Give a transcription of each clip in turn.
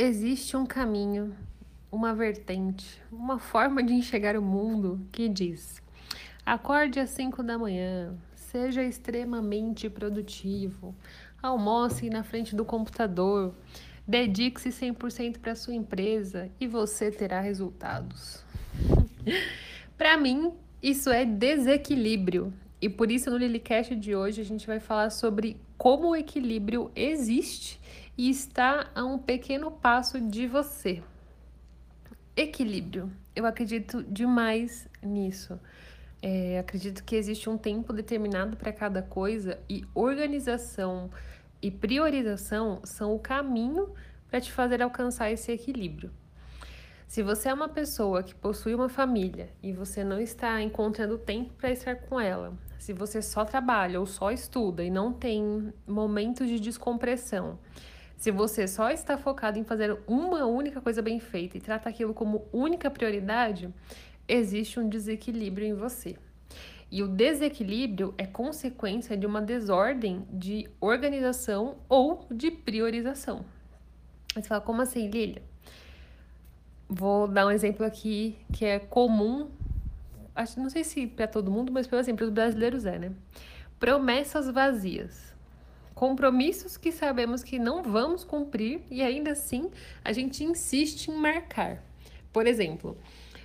Existe um caminho, uma vertente, uma forma de enxergar o mundo que diz: acorde às 5 da manhã, seja extremamente produtivo, almoce na frente do computador, dedique-se 100% para sua empresa e você terá resultados. para mim, isso é desequilíbrio. E por isso no Lilycast de hoje a gente vai falar sobre como o equilíbrio existe e está a um pequeno passo de você. Equilíbrio. Eu acredito demais nisso. É, acredito que existe um tempo determinado para cada coisa e organização e priorização são o caminho para te fazer alcançar esse equilíbrio. Se você é uma pessoa que possui uma família e você não está encontrando tempo para estar com ela, se você só trabalha ou só estuda e não tem momentos de descompressão, se você só está focado em fazer uma única coisa bem feita e trata aquilo como única prioridade, existe um desequilíbrio em você. E o desequilíbrio é consequência de uma desordem de organização ou de priorização. Você fala, como assim, Lilia? Vou dar um exemplo aqui que é comum, acho, não sei se para todo mundo, mas, por exemplo, os brasileiros é, né? Promessas vazias compromissos que sabemos que não vamos cumprir e ainda assim a gente insiste em marcar. Por exemplo,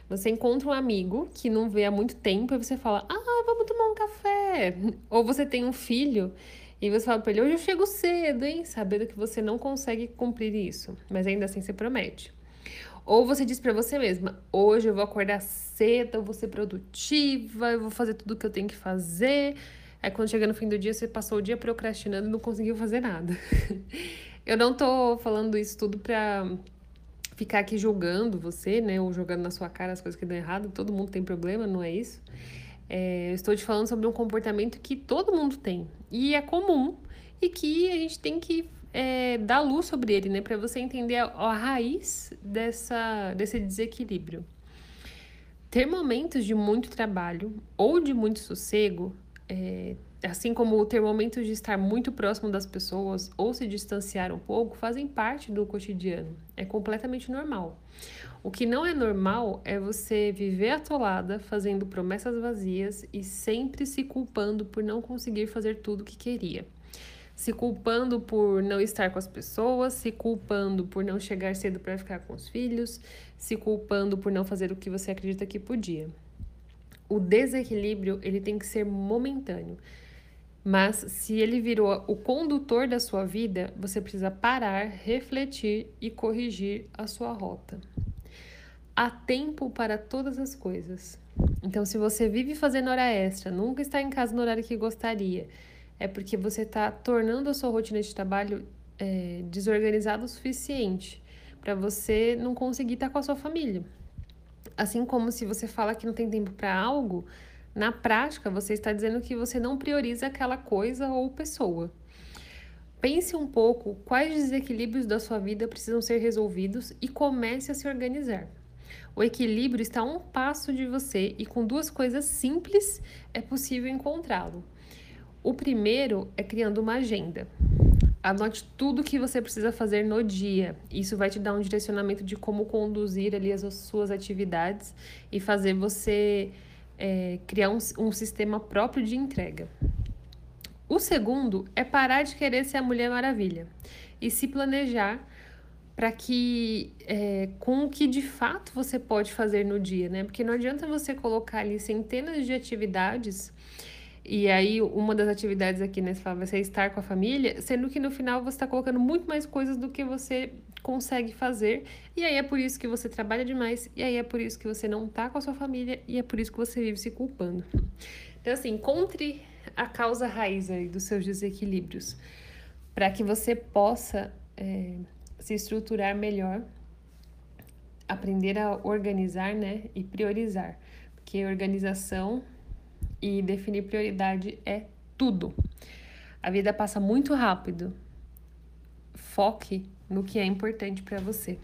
você encontra um amigo que não vê há muito tempo e você fala: Ah, vamos tomar um café. Ou você tem um filho e você fala para ele: Hoje eu chego cedo, hein? Sabendo que você não consegue cumprir isso, mas ainda assim você promete. Ou você diz para você mesma: Hoje eu vou acordar cedo, eu vou ser produtiva, eu vou fazer tudo o que eu tenho que fazer. Aí quando chega no fim do dia, você passou o dia procrastinando e não conseguiu fazer nada. eu não tô falando isso tudo pra ficar aqui julgando você, né? Ou jogando na sua cara as coisas que dão errado. Todo mundo tem problema, não é isso? É, eu estou te falando sobre um comportamento que todo mundo tem. E é comum. E que a gente tem que é, dar luz sobre ele, né? Para você entender a, a raiz dessa, desse desequilíbrio. Ter momentos de muito trabalho ou de muito sossego é, assim como ter momentos de estar muito próximo das pessoas ou se distanciar um pouco, fazem parte do cotidiano. É completamente normal. O que não é normal é você viver atolada, fazendo promessas vazias e sempre se culpando por não conseguir fazer tudo o que queria. Se culpando por não estar com as pessoas, se culpando por não chegar cedo para ficar com os filhos, se culpando por não fazer o que você acredita que podia o desequilíbrio ele tem que ser momentâneo. Mas se ele virou o condutor da sua vida, você precisa parar, refletir e corrigir a sua rota. Há tempo para todas as coisas. Então, se você vive fazendo hora extra, nunca está em casa no horário que gostaria, é porque você está tornando a sua rotina de trabalho é, desorganizada o suficiente para você não conseguir estar com a sua família. Assim como se você fala que não tem tempo para algo, na prática você está dizendo que você não prioriza aquela coisa ou pessoa. Pense um pouco quais desequilíbrios da sua vida precisam ser resolvidos e comece a se organizar. O equilíbrio está a um passo de você e com duas coisas simples é possível encontrá-lo. O primeiro é criando uma agenda. Anote tudo que você precisa fazer no dia. Isso vai te dar um direcionamento de como conduzir ali as suas atividades e fazer você é, criar um, um sistema próprio de entrega. O segundo é parar de querer ser a Mulher Maravilha e se planejar para que é, com o que de fato você pode fazer no dia, né? Porque não adianta você colocar ali centenas de atividades e aí, uma das atividades aqui nesse fala vai ser estar com a família, sendo que no final você está colocando muito mais coisas do que você consegue fazer. E aí é por isso que você trabalha demais, e aí é por isso que você não está com a sua família, e é por isso que você vive se culpando. Então, assim, encontre a causa raiz aí dos seus desequilíbrios, para que você possa é, se estruturar melhor, aprender a organizar, né, e priorizar. Porque organização e definir prioridade é tudo. A vida passa muito rápido. Foque no que é importante para você.